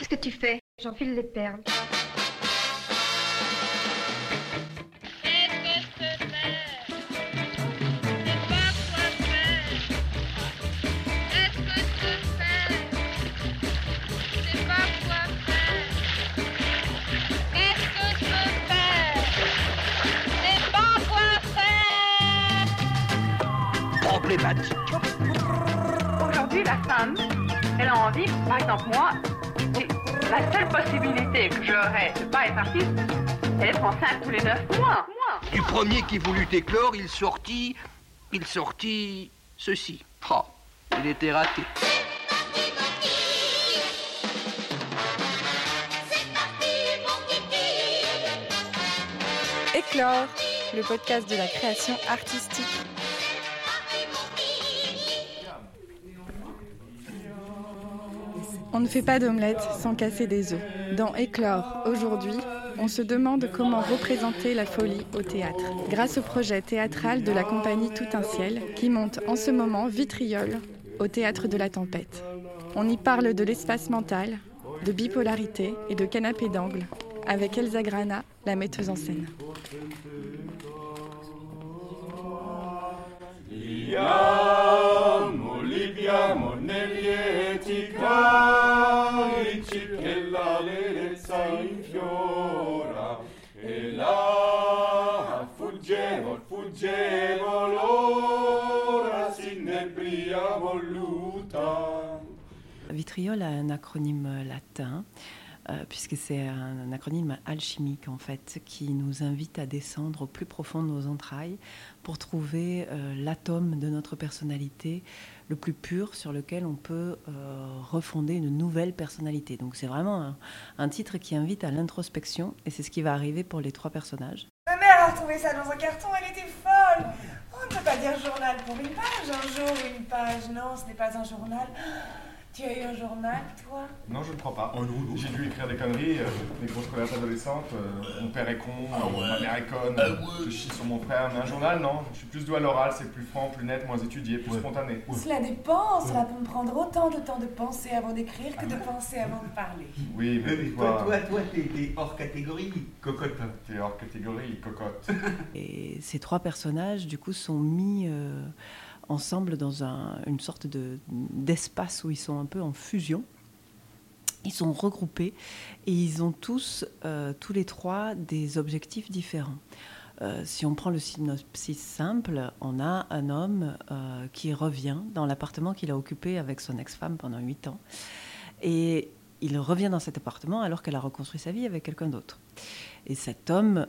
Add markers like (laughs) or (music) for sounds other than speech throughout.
Qu'est-ce que tu fais? J'enfile les perles. Aujourd'hui, la femme, elle a envie, par exemple moi, la seule possibilité que j'aurais de pas être artiste, c'est d'être enceinte tous les neuf mois. Du premier qui voulut éclore, il sortit, il sortit ceci. Oh, il était raté. Éclore, le podcast de la création artistique. On ne fait pas d'omelette sans casser des œufs. Dans Éclore, aujourd'hui, on se demande comment représenter la folie au théâtre. Grâce au projet théâtral de la compagnie Tout un ciel, qui monte en ce moment Vitriol au théâtre de la tempête. On y parle de l'espace mental, de bipolarité et de canapé d'angle, avec Elsa Grana, la metteuse en scène. Vitriol a un acronyme latin, euh, puisque c'est un, acronyme alchimique en fait, qui nous invite à descendre au plus profond de nos entrailles pour trouver euh, l'atome de notre personnalité le plus pur sur lequel on peut euh, refonder une nouvelle personnalité. Donc c'est vraiment un, un titre qui invite à l'introspection, et c'est ce qui va arriver pour les trois personnages. Ma mère a retrouvé ça dans un carton, elle était folle. On ne peut pas dire journal pour une page, un jour une page, non, ce n'est pas un journal. Tu as eu un journal, toi? Non, je ne crois pas. J'ai dû écrire des conneries, euh, des grosses colères adolescentes. euh, mon père est con, euh, ma mère est conne, je chie sur mon frère. Mais un journal, non. Je suis plus doué à l'oral, c'est plus franc, plus net, moins étudié, plus spontané. Cela dépend, cela peut me prendre autant de temps de penser avant d'écrire que de penser avant de parler. Oui, mais Mais toi, toi, toi, t'es hors catégorie, cocotte. t'es hors catégorie, cocotte. Et ces trois personnages, du coup, sont mis euh, ensemble dans un- une sorte de- d'espace où ils sont un peu en fusion. Ils sont regroupés et ils ont tous, euh, tous les trois, des objectifs différents. Euh, si on prend le synopsis simple, on a un homme euh, qui revient dans l'appartement qu'il a occupé avec son ex-femme pendant huit ans. Et il revient dans cet appartement alors qu'elle a reconstruit sa vie avec quelqu'un d'autre. Et cet homme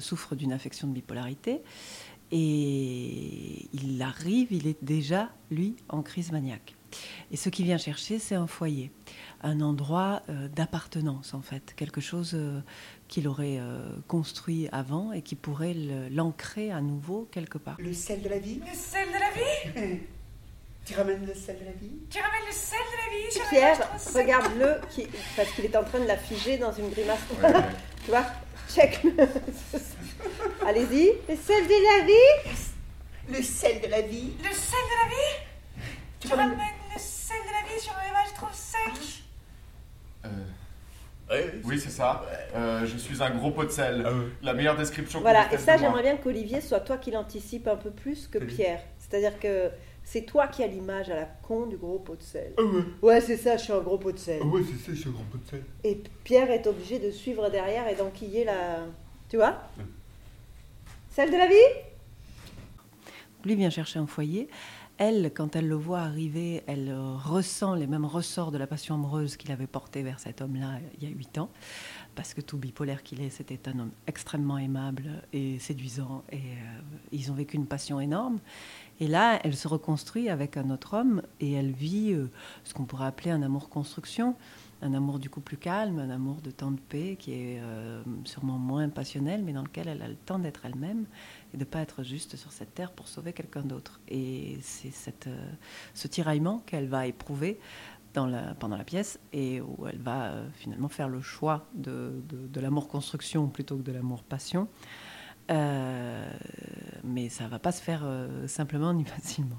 souffre d'une affection de bipolarité et il arrive, il est déjà, lui, en crise maniaque. Et ce qu'il vient chercher, c'est un foyer, un endroit euh, d'appartenance, en fait, quelque chose euh, qu'il aurait euh, construit avant et qui pourrait l'ancrer à nouveau quelque part. Le sel de la vie Le sel de la vie? (laughs) Tu ramènes le sel de la vie? Tu ramènes le sel de la vie Pierre, regarde-le, qui- parce qu'il est en train de la figer dans une grimace. Ouais, ouais. (laughs) tu vois? Check. (laughs) Allez-y. Le sel de la vie Le sel de la vie Le sel de la vie? Tu ramènes- le sel de la vie sur une page trop sec? Euh, oui, c'est ça. Euh, je suis un gros pot de sel. La meilleure description Voilà, et ça, j'aimerais bien qu'Olivier soit toi qui l'anticipe un peu plus que. Pierre. C'est-à-dire que c'est toi qui as l'image à la con du gros pot de sel. Ah ouais, Ouais, c'est ça, je suis un gros pot de sel. ah ouais, c'est ça, je suis un grand pot de sel. Et Pierre est obligé de suivre derrière et d'enquiller la. Tu vois? Celle de la vie? Lui vient chercher un foyer. Elle, quand elle le voit arriver, elle ressent les mêmes ressorts de la passion amoureuse qu'il avait portée vers cet homme-là il y a huit ans. Parce que tout bipolaire qu'il est, c'était un homme extrêmement aimable et séduisant. Et euh, ils ont vécu une passion énorme. Et là, elle se reconstruit avec un autre homme et elle vit euh, ce qu'on pourrait appeler un amour construction. Un amour du coup plus calme, un amour de temps de paix qui est euh, sûrement moins passionnel, mais dans lequel elle a le temps d'être elle-même et de ne pas être juste sur cette terre pour sauver quelqu'un d'autre. Et c'est ce tiraillement qu'elle va éprouver dans la, pendant la pièce et où elle va euh, finalement faire le choix de, de- de l'amour construction plutôt que de l'amour passion. Euh, mais ça va pas se faire euh, simplement ni (laughs) facilement.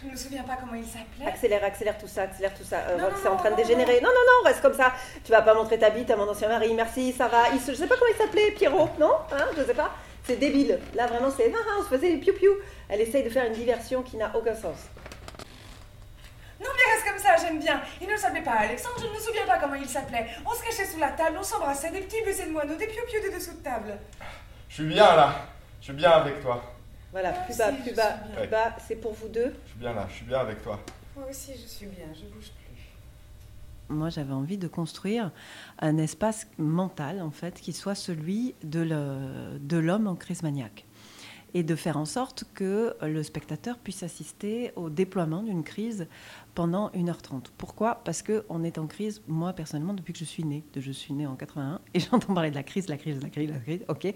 Je ne me souviens pas comment il s'appelait. Accélère, accélère tout ça, accélère tout ça. Euh, Non, non, c'est en non, train de non, dégénérer. Non, non, non, reste comme ça. Tu vas pas montrer ta bite à mon ancien mari. Merci, ça va. Il se- je sais pas comment il s'appelait, Pierrot, non? Hein, Je sais pas. C'est débile. Là, vraiment, c'est. Ah, on se faisait des piou-piou. Elle essaye de faire une diversion qui n'a aucun sens. Non, mais reste comme ça, j'aime bien. Il ne s'appelait pas Alexandre, je ne me souviens pas comment il s'appelait. On se cachait sous la table, on s'embrassait, des petits baisers de moineaux, des piou-piou de dessous de table. Je suis bien là. Je suis bien avec toi. Voilà, plus bas, plus bas, plus bas. C'est pour vous deux. Je suis bien là. Je suis bien avec toi. Moi aussi, je suis bien, je bouge plus. Moi, j'avais envie de construire un espace mental, en fait, qui soit celui de l'homme en crise maniaque. Et de faire en sorte que le spectateur puisse assister au déploiement d'une crise pendant 1h30. Pourquoi? Parce qu'on est en crise, moi personnellement, depuis que je suis née. Je suis née en 81 et (laughs) j'entends parler de la crise, la crise, la crise, la crise. Ok,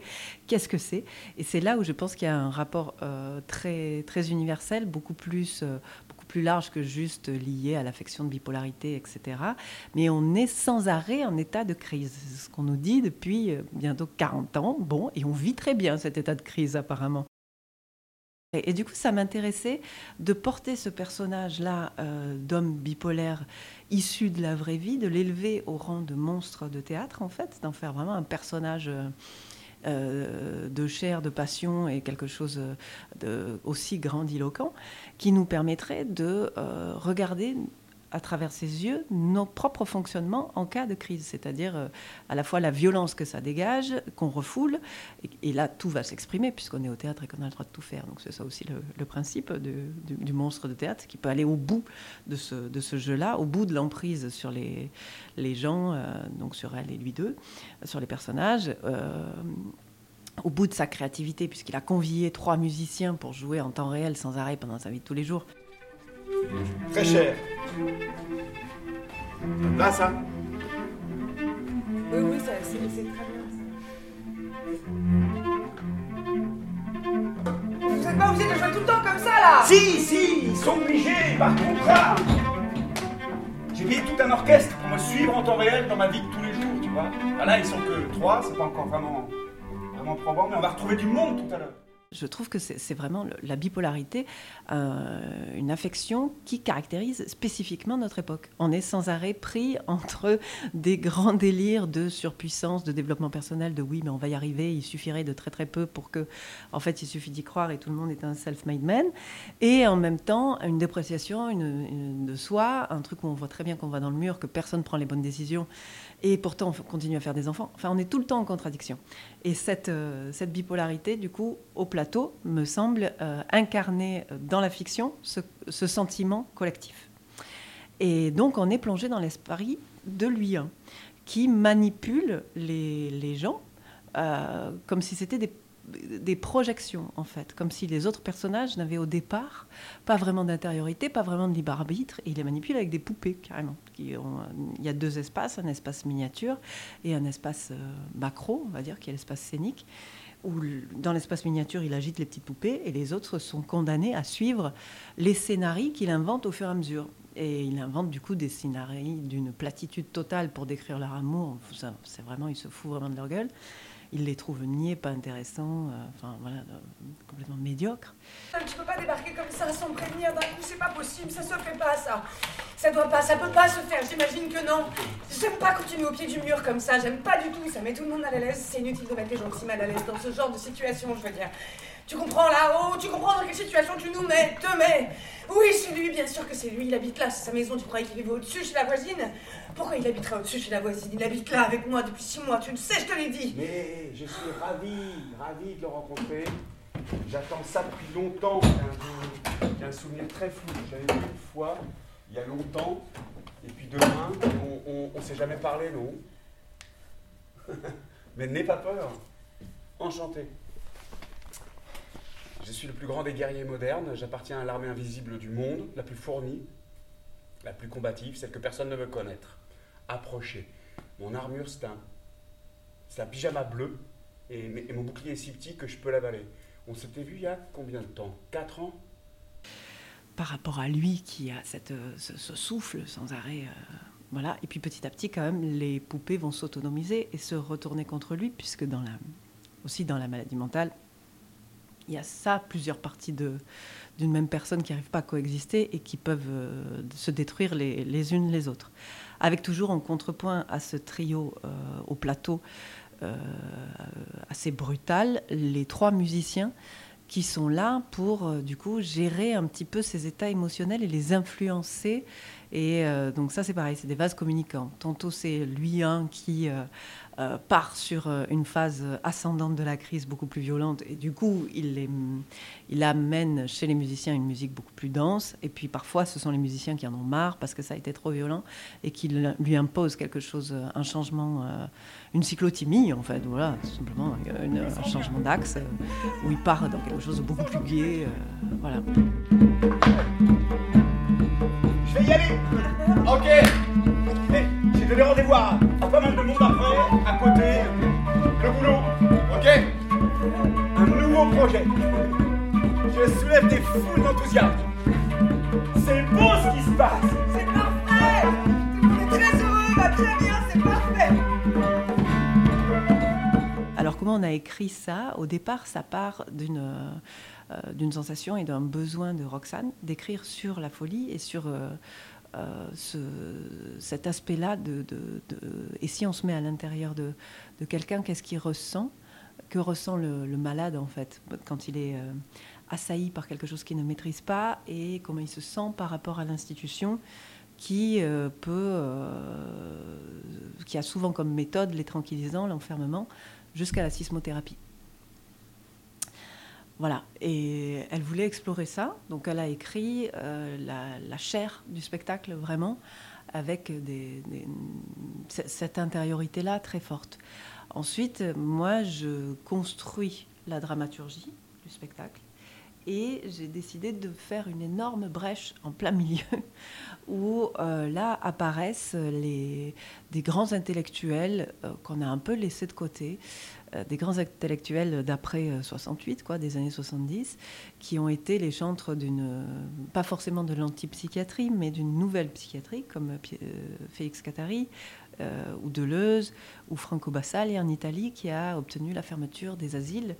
qu'est-ce que c'est? Et c'est là où je pense qu'il y a un rapport euh, très, très universel, beaucoup plus, euh, plus large que juste lié à l'affection de bipolarité, etc. Mais on est sans arrêt en état de crise. C'est ce qu'on nous dit depuis euh, bientôt 40 ans. Bon, et on vit très bien cet état de crise apparemment. Et, et du coup, ça m'intéressait de porter ce personnage-là euh, d'homme bipolaire issu de la vraie vie, de l'élever au rang de monstre de théâtre, en fait, d'en faire vraiment un personnage euh, euh, de chair, de passion et quelque chose de aussi grandiloquent qui nous permettrait de euh, regarder à travers ses yeux nos propres fonctionnements en cas de crise, c'est-à-dire euh, à la fois la violence que ça dégage, qu'on refoule, et, là tout va s'exprimer puisqu'on est au théâtre et qu'on a le droit de tout faire. Donc c'est ça aussi le, principe du, monstre de théâtre qui peut aller au bout de ce, jeu-là, au bout de l'emprise sur les, gens, euh, donc sur elle et lui deux, sur les personnages. euh, au bout de sa créativité, puisqu'il a convié trois musiciens pour jouer en temps réel sans arrêt pendant sa vie de tous les jours. Très cher. Là, ça Oui, oui, ça, c'est c'est très bien. Vous n'êtes pas obligé de jouer tout le temps comme ça, là Si, si, ils sont obligés, par contrat. J'ai payé tout un orchestre pour me suivre en temps réel dans ma vie de tous les jours, tu vois. Ah là, ils sont que trois, c'est pas encore vraiment, vraiment probant, mais on va retrouver du monde tout à l'heure. Je trouve que c'est vraiment la bipolarité, euh, une affection qui caractérise spécifiquement notre époque. On est sans arrêt pris (laughs) entre des grands délires de surpuissance, de développement personnel, de oui, mais on va y arriver, il suffirait de très très peu pour que, en fait, il suffit d'y croire et tout le monde est un self-made man, et en même temps une dépréciation une- de soi, un truc où on voit très bien qu'on va dans le mur, que personne prend les bonnes décisions, et pourtant on continue à faire des enfants. Enfin, on est tout le temps en contradiction. Et cette, euh, bipolarité, du coup, au plateau, me semble euh, incarner euh, dans la fiction ce, sentiment collectif. Et donc, on est plongé dans l'esprit de lui, hein, qui manipule les, gens comme si c'était des, des projections, en fait, comme si les autres personnages n'avaient au départ pas vraiment d'intériorité, pas vraiment de libre arbitre, et il les manipule avec des poupées, carrément. Ont, il y a deux espaces, un espace miniature et un espace euh, macro, on va dire, qui est l'espace scénique, où dans l'espace miniature, il agite les petites poupées, et les autres sont condamnés à suivre les scénarios qu'il invente au fur et à mesure. Et il invente du coup des scénarios d'une platitude totale pour décrire leur amour. C'est vraiment, il se fout vraiment de leur gueule. Il les trouve niais, pas intéressants, euh, enfin voilà, euh, complètement médiocres. Tu peux pas débarquer comme ça sans prévenir d'un coup, c'est pas possible, ça se fait pas ça. Ça doit pas, ça peut pas se faire, j'imagine que non. J'aime pas continuer au pied du mur comme ça, j'aime pas du tout, ça met tout le monde mal à l'aise, c'est inutile de mettre les gens aussi mal à l'aise dans ce genre de situation, je veux dire. Tu comprends là-haut, tu comprends dans quelle situation tu nous mets, te mets. Oui, c'est lui, bien sûr que c'est lui, il habite là, c'est sa maison, tu croyais qu'il vivait au-dessus chez la voisine Pourquoi il habiterait au-dessus chez la voisine? Il habite là avec moi depuis six mois, tu le sais, je te l'ai dit. Mais je suis ravi, ravi de le rencontrer. J'attends ça depuis longtemps. J'ai un, souvenir très flou. J'avais vu une fois, il y a longtemps, et puis demain, on, on, on s'est jamais parlé, non? (laughs) Mais n'aie pas peur. Enchanté. Je suis le plus grand des guerriers modernes. J'appartiens à l'armée invisible du monde, la plus fournie, la plus combative, celle que personne ne veut connaître. Approchez. Mon armure, c'est un, un pyjama bleu, et, mon bouclier est si petit que je peux l'avaler. On s'était vu il y a combien de temps? Quatre ans? Par rapport à lui qui a cette, euh, ce, ce souffle sans arrêt. euh, voilà. Et puis petit à petit, quand même, les poupées vont s'autonomiser et se retourner contre lui, puisque dans la, aussi dans la maladie mentale, il y a ça, plusieurs parties d'une même personne qui n'arrivent pas à coexister et qui peuvent euh, se détruire les, les, unes les autres. Avec toujours en contrepoint à ce trio euh, au plateau euh, assez brutal, les trois musiciens qui sont là pour du coup gérer un petit peu ces états émotionnels et les influencer. Et donc ça c'est pareil, c'est des vases communicants. Tantôt c'est lui un qui euh, part sur euh, une phase ascendante de la crise beaucoup plus violente et du coup il, amène chez les musiciens une musique beaucoup plus dense et puis parfois ce sont les musiciens qui en ont marre parce que ça a été trop violent et qui lui imposent quelque chose, euh, un changement, une cyclotimie en fait, voilà, tout simplement un changement d'axe où il part dans quelque chose de beaucoup plus gai, voilà. Y Ok. J'ai donné rendez-vous à, pas mal de monde après, à côté, le boulot, ok. Un nouveau projet. Je soulève des foules d'enthousiasme. C'est beau ce qui se passe. C'est parfait. Tout le monde est très heureux, va très bien, c'est parfait. Alors comment on a écrit ça? Au départ, ça part d'une... Euh, d'une sensation et d'un besoin de Roxane d'écrire sur la folie et sur euh, euh, ce, cet aspect-là de, Et si on se met à l'intérieur de, quelqu'un, qu'est-ce qu'il ressent? Que ressent le, malade, en fait, quand il est assailli par quelque chose qu'il ne maîtrise pas et comment il se sent par rapport à l'institution qui peut, qui a souvent comme méthode les tranquillisants, l'enfermement, jusqu'à la sismothérapie? Voilà, et elle voulait explorer ça, donc elle a écrit euh, la, chair du spectacle vraiment, avec cette intériorité-là très forte. Ensuite, moi, je construis la dramaturgie du spectacle et j'ai décidé de faire une énorme brèche en plein milieu (laughs) où euh, là apparaissent des grands intellectuels euh, qu'on a un peu laissés de côté, euh, des grands intellectuels d'après 68, quoi, des années 70, qui ont été les chantres d'une, pas forcément de l'antipsychiatrie, mais d'une nouvelle psychiatrie, comme Félix Catari, ou Deleuze, ou Franco Basali en Italie, qui a obtenu la fermeture des asiles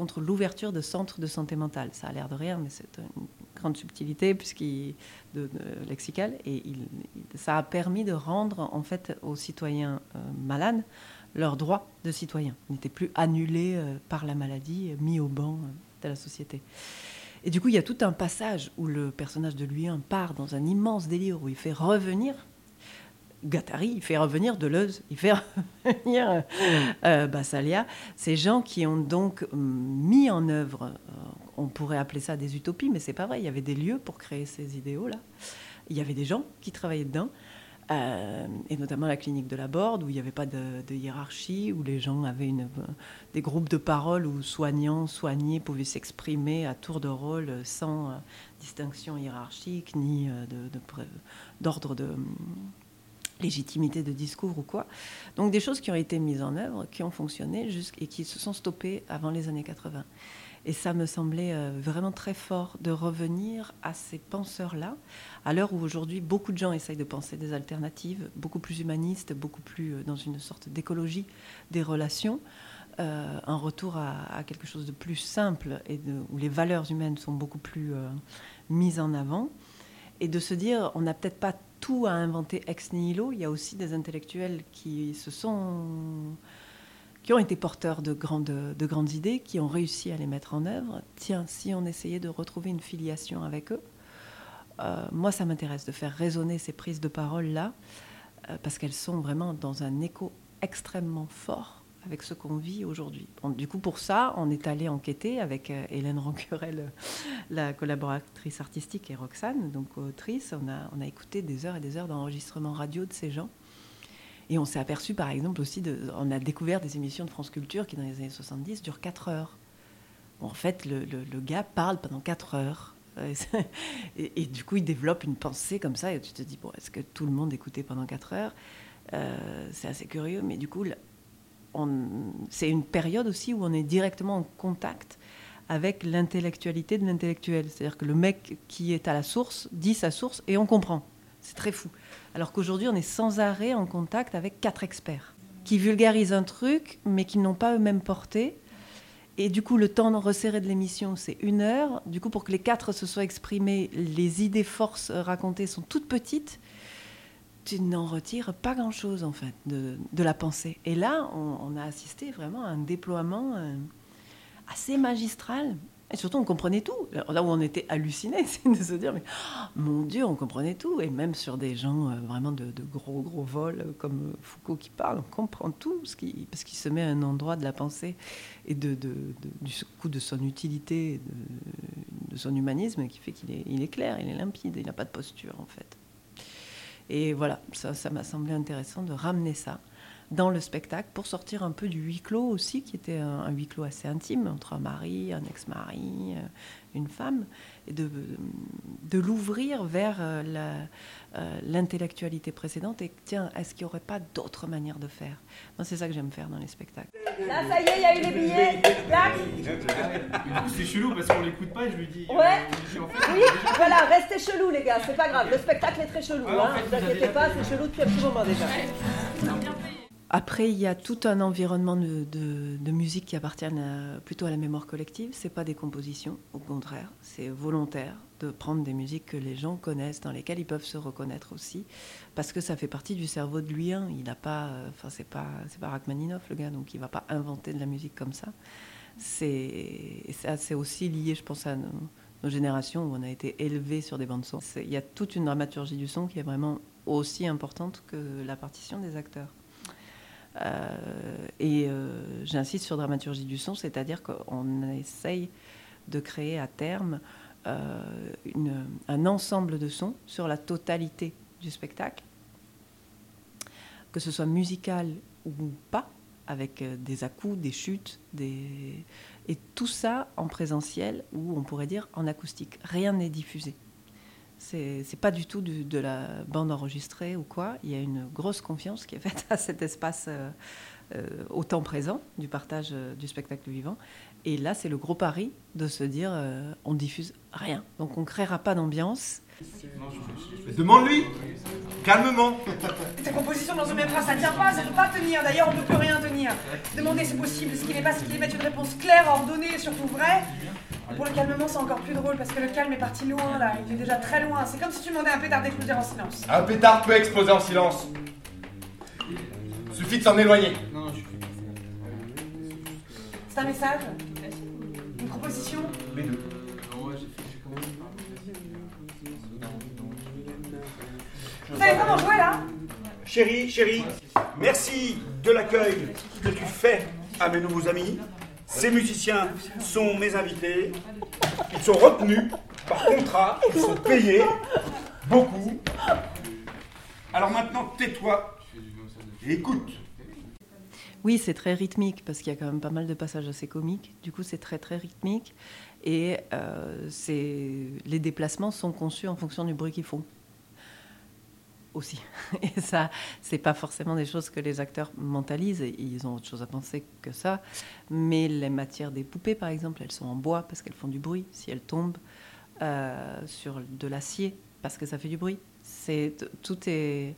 contre l'ouverture de centres de santé mentale. Ça a l'air de rien, mais c'est une grande subtilité puisqu'il de, lexicale et ça a permis de rendre en fait aux citoyens euh, malades leurs droits de citoyens n'étaient plus annulés euh, par la maladie, mis au banc euh, de la société. Et du coup, il y a tout un passage où le personnage de Louis part dans un immense délire où il fait revenir Gattari, il fait revenir Deleuze, il fait (laughs) revenir euh, euh, Bassalia, ces gens qui ont donc hum, mis en œuvre, euh, on pourrait appeler ça des utopies, mais c'est pas vrai, il y avait des lieux pour créer ces idéaux-là. Il y avait des gens qui travaillaient dedans, et notamment la clinique de la Borde, où il n'y avait pas de, hiérarchie, où les gens avaient une, des groupes de parole où soignants, soignés pouvaient s'exprimer à tour de rôle sans distinction hiérarchique ni d'ordre de, de légitimité de discours ou quoi. Donc des choses qui ont été mises en œuvre, qui ont fonctionné et qui se sont stoppées avant les années 80. Et ça me semblait euh, vraiment très fort de revenir à ces penseurs-là, à l'heure où aujourd'hui beaucoup de gens essayent de penser des alternatives, beaucoup plus humanistes, beaucoup plus euh, dans une sorte d'écologie des relations, euh, un retour à, quelque chose de plus simple et où les valeurs humaines sont beaucoup plus mises en avant. Et de se dire, on n'a peut-être pas tout à inventer ex nihilo. Il y a aussi des intellectuels qui se sont qui ont été porteurs de grandes, de grandes idées, qui ont réussi à les mettre en œuvre. Tiens, si on essayait de retrouver une filiation avec eux, euh, moi, ça m'intéresse de faire résonner ces prises de parole-là, euh, parce qu'elles sont vraiment dans un écho extrêmement fort avec ce qu'on vit aujourd'hui. du coup, pour ça, on est allé enquêter avec euh, Hélène Rancurel, la collaboratrice artistique, et Roxane, donc autrice. On a, on a écouté des heures et des heures d'enregistrement radio de ces gens. Et on s'est aperçu, par exemple, aussi, on a découvert des émissions de France Culture qui, dans les années 70, durent 4 heures. En fait, le, le, gars parle pendant 4 heures. (laughs) Et, du coup, il développe une pensée comme ça. Et tu te dis, bon, est-ce que tout le monde écoutait pendant 4 heures? Euh, C'est assez curieux. Mais du coup, c'est une période aussi où on est directement en contact avec l'intellectualité de l'intellectuel. C'est-à-dire que le mec qui est à la source dit sa source et on comprend. C'est très fou. Alors qu'aujourd'hui, on est sans arrêt en contact avec quatre experts qui vulgarisent un truc, mais qui n'ont pas eux-mêmes porté. Et du coup, le temps de resserrer de l'émission, c'est une heure. Du coup, pour que les quatre se soient exprimés, les idées forces racontées sont toutes petites. Tu n'en retires pas grand-chose, en fait, de, la pensée. Et là, on, a assisté vraiment à un déploiement euh, assez magistral et surtout, on comprenait tout. Là où on était hallucinés, (laughs) c'est de se dire, mais oh, mon Dieu, on comprenait tout. Et même sur des gens euh, vraiment de, gros, gros vols, euh, comme Foucault qui parle, on comprend tout, parce qu'il se met à un endroit de la pensée et du coup de son utilité, de, son humanisme, qui fait qu'il est, il est clair, il est limpide, il n'a pas de posture, en fait. Et voilà, ça m'a semblé intéressant de ramener ça dans le spectacle pour sortir un peu du huis clos aussi, qui était un, un huis clos assez intime entre un mari, un ex-mari, euh, une femme, et de, de l'ouvrir vers euh, l'intellectualité précédente. Et tiens, est-ce qu'il n'y aurait pas d'autres manières de faire? Moi, c'est ça que j'aime faire dans les spectacles. Là, ça y est, il y a eu les billets. C'est chelou parce qu'on l'écoute pas et je lui dis. Ouais. Oui, voilà, restez chelou, les gars, c'est pas grave. Le spectacle est très chelou. Ah, hein. en fait, vous inquiétez pas, c'est chelou depuis un petit moment déjà. Après, il y a tout un environnement de, musique qui appartient plutôt à la mémoire collective. C'est pas des compositions, au contraire, c'est volontaire de prendre des musiques que les gens connaissent, dans lesquelles ils peuvent se reconnaître aussi, parce que ça fait partie du cerveau de lui. Il n'a pas, enfin c'est pas, c'est pas Rachmaninoff le gars, donc il va pas inventer de la musique comme ça. C'est, aussi lié, je pense, à nos, générations où on a été élevé sur des bandes son. Il y a toute une dramaturgie du son qui est vraiment aussi importante que la partition des acteurs. Euh, et euh, j'insiste sur dramaturgie du son, c'est-à-dire qu'on essaye de créer à terme euh, un ensemble de sons sur la totalité du spectacle, que ce soit musical ou pas, avec des à-coups, des chutes, des... et tout ça en présentiel ou on pourrait dire en acoustique. Rien n'est diffusé. C'est pas du tout du, de la bande enregistrée ou quoi. Il y a une grosse confiance qui est faite à cet espace euh, euh, au temps présent du partage euh, du spectacle vivant. Et là, c'est le gros pari de se dire euh, on diffuse rien. Donc on créera pas d'ambiance. Demande-lui Calmement Ta composition dans une même phrase, ça ne tient pas, ça ne peut pas tenir. D'ailleurs, on ne peut plus rien tenir. Demander, c'est possible. Ce qui n'est pas, c'est qu'il mettre une réponse claire, ordonnée, surtout vraie. Pour le calmement, c'est encore plus drôle parce que le calme est parti loin là, il est déjà très loin. C'est comme si tu demandais à un pétard d'exploser en silence. Un pétard peut exploser en silence. Suffit de s'en éloigner. C'est un message Une proposition Les deux. Vous savez comment jouer là Chérie, chérie, merci de l'accueil que tu fais à mes nouveaux amis. Ces musiciens sont mes invités. Ils sont retenus par contrat, ils sont payés beaucoup. Alors maintenant, tais-toi et écoute. Oui, c'est très rythmique parce qu'il y a quand même pas mal de passages assez comiques. Du coup, c'est très très rythmique et euh, les déplacements sont conçus en fonction du bruit qu'ils font aussi. (laughs) Et ça, c'est pas forcément des choses que les acteurs mentalisent. Ils ont autre chose à penser que ça. Mais les matières des poupées, par exemple, elles sont en bois parce qu'elles font du bruit. Si elles tombent euh, sur de l'acier, parce que ça fait du bruit. C'est tout est,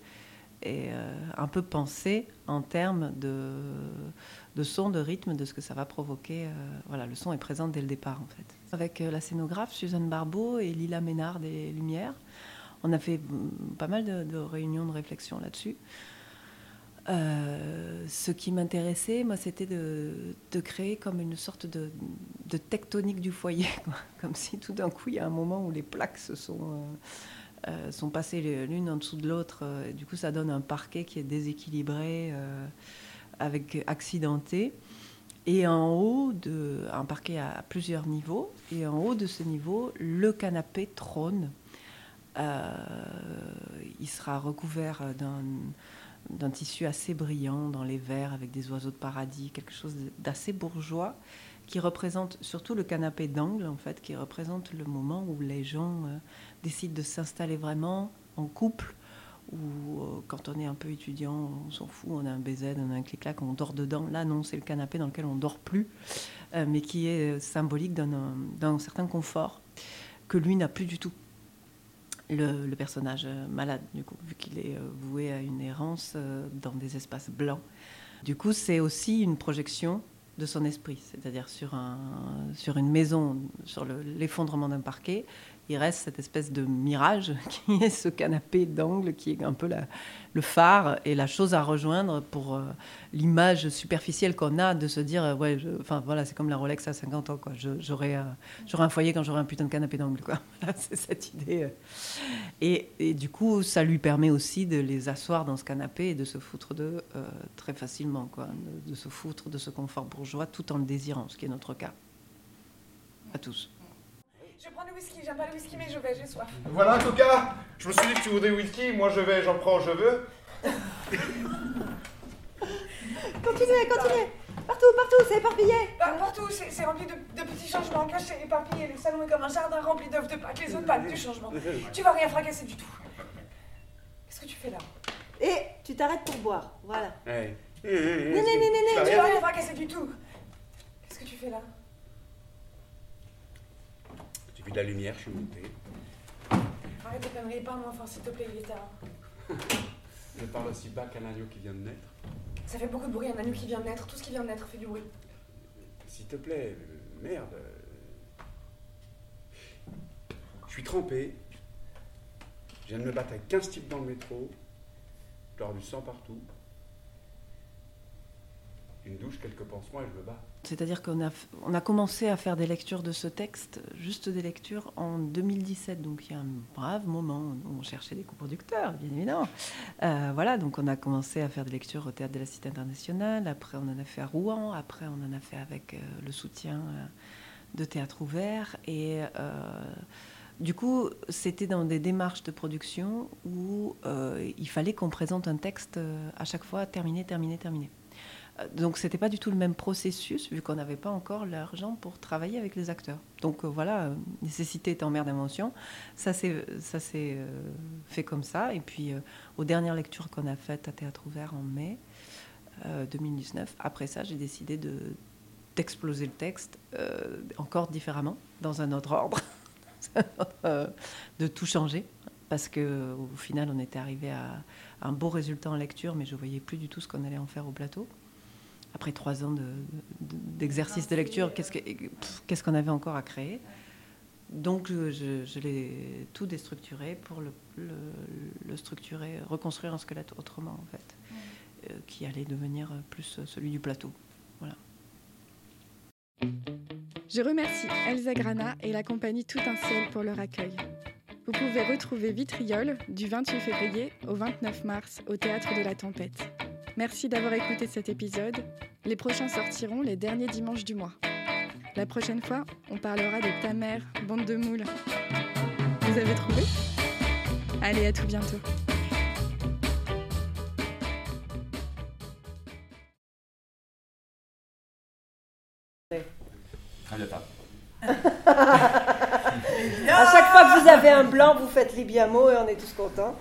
euh, un peu pensé en termes de, son, de rythme, de ce que ça va provoquer. Euh, voilà, le son est présent dès le départ, en fait. Avec la scénographe Suzanne Barbeau et Lila Ménard des Lumières, on a fait pas mal de, réunions de réflexion là-dessus. Euh, ce qui m'intéressait, moi, c'était de, créer comme une sorte de, tectonique du foyer, (laughs) comme si tout d'un coup, il y a un moment où les plaques se sont, euh, euh, passées l'une en dessous de l'autre. du coup, ça donne un parquet qui est déséquilibré, avec accidenté. Et en haut, un parquet à plusieurs niveaux, et en haut de ce niveau, le canapé trône il sera recouvert d'un tissu assez brillant dans les verres avec des oiseaux de paradis, quelque chose d'assez bourgeois qui représente surtout le canapé d'angle en fait, qui représente le moment où les gens euh, décident de s'installer vraiment en couple ou euh, quand on est un peu étudiant, on s'en fout, on a un BZ, on a un clic-clac, on dort dedans. Là, non, c'est le canapé dans lequel on dort plus, euh, mais qui est symbolique d'un certain confort que lui n'a plus du tout le, personnage malade, du coup, vu qu'il est voué à une errance dans des espaces blancs. Du coup, c'est aussi une projection de son esprit, c'est-à-dire sur, un, sur une maison, sur le- l'effondrement d'un parquet, il reste cette espèce de mirage (laughs) qui est ce canapé d'angle qui est un peu le phare et la chose à rejoindre pour euh, l'image superficielle qu'on a de se dire euh, ouais enfin voilà c'est comme la Rolex à 50 ans quoi. J'aurai euh, un foyer quand j'aurai un putain de canapé d'angle quoi. (laughs) C'est cette idée et, du coup ça lui permet aussi de les asseoir dans ce canapé et de se foutre euh, très facilement quoi. De, de se foutre de ce confort bourgeois tout en le désirant ce qui est notre cas. À tous Je prends le whisky, j'aime pas le whisky, mais je vais, j'ai soif. Voilà, Coca Je me suis dit que tu voudrais whisky, moi je vais, j'en prends, je veux. (laughs) Continuez, continuez Partout, partout, c'est éparpillé Bah, partout, c'est c'est rempli de, de petits changements cachés, éparpillés. Le salon est comme un jardin rempli d'œufs de Pâques, les œufs de Pâques du changement. Tu vas rien fracasser du tout. Qu'est-ce que tu fais là? Et tu t'arrêtes pour boire, voilà. Ouais. Né, né, né, né, Tu vas rien fracasser du tout. Qu'est-ce que tu fais là? J'ai vu de la lumière, je suis monté. Arrête tes conneries, parle-moi fort s'il te plaît, il est tard. (laughs) Je parle aussi bas qu'un agneau qui vient de naître. Ça fait beaucoup de bruit, un agneau qui vient de naître, tout ce qui vient de naître fait du bruit. S'il te plaît, merde. Je suis trempé. Je viens de me battre avec 15 types dans le métro. Je dois avoir du sang partout. Une douche, quelques pansements et je me bats. C'est-à-dire qu'on a, on a commencé à faire des lectures de ce texte, juste des lectures, en 2017. Donc il y a un brave moment où on cherchait des coproducteurs, bien évidemment. Euh, voilà, donc on a commencé à faire des lectures au Théâtre de la Cité internationale. Après, on en a fait à Rouen. Après, on en a fait avec euh, le soutien euh, de Théâtre Ouvert. Et du coup, c'était dans des démarches de production où il fallait qu'on présente un texte à chaque fois terminé, terminé, terminé. Donc c'était pas du tout le même processus vu qu'on n'avait pas encore l'argent pour travailler avec les acteurs. Donc euh, voilà, euh, nécessité en mère d'invention. Ça s'est euh, fait comme ça. Et puis euh, aux dernières lectures qu'on a faites à Théâtre Ouvert en mai euh, 2019, après ça j'ai décidé de d'exploser le texte encore différemment, dans un autre ordre, (laughs) de tout changer. Parce que au final, on était arrivé à un beau résultat en lecture, mais je voyais plus du tout ce qu'on allait en faire au plateau après trois ans de- de- d'exercice de, lecture, qu'est-ce pff, qu'est-ce qu'on avait encore à créer? Donc je, je- je l'ai tout déstructuré pour le, le- le structurer, reconstruire un squelette autrement en fait, euh, qui allait devenir plus celui du plateau. Voilà. Je remercie Elsa Grana et la compagnie Tout un ciel pour leur accueil. Vous pouvez retrouver Vitriol du 28 février au 29 mars au Théâtre de la Tempête. Merci d'avoir écouté cet épisode. Les prochains sortiront les derniers dimanches du mois. La prochaine fois, on parlera de ta mère, bande de moules. Vous avez trouvé? Allez, à tout bientôt. (laughs) À chaque fois que vous avez un blanc, vous faites Libiamo et on est tous contents.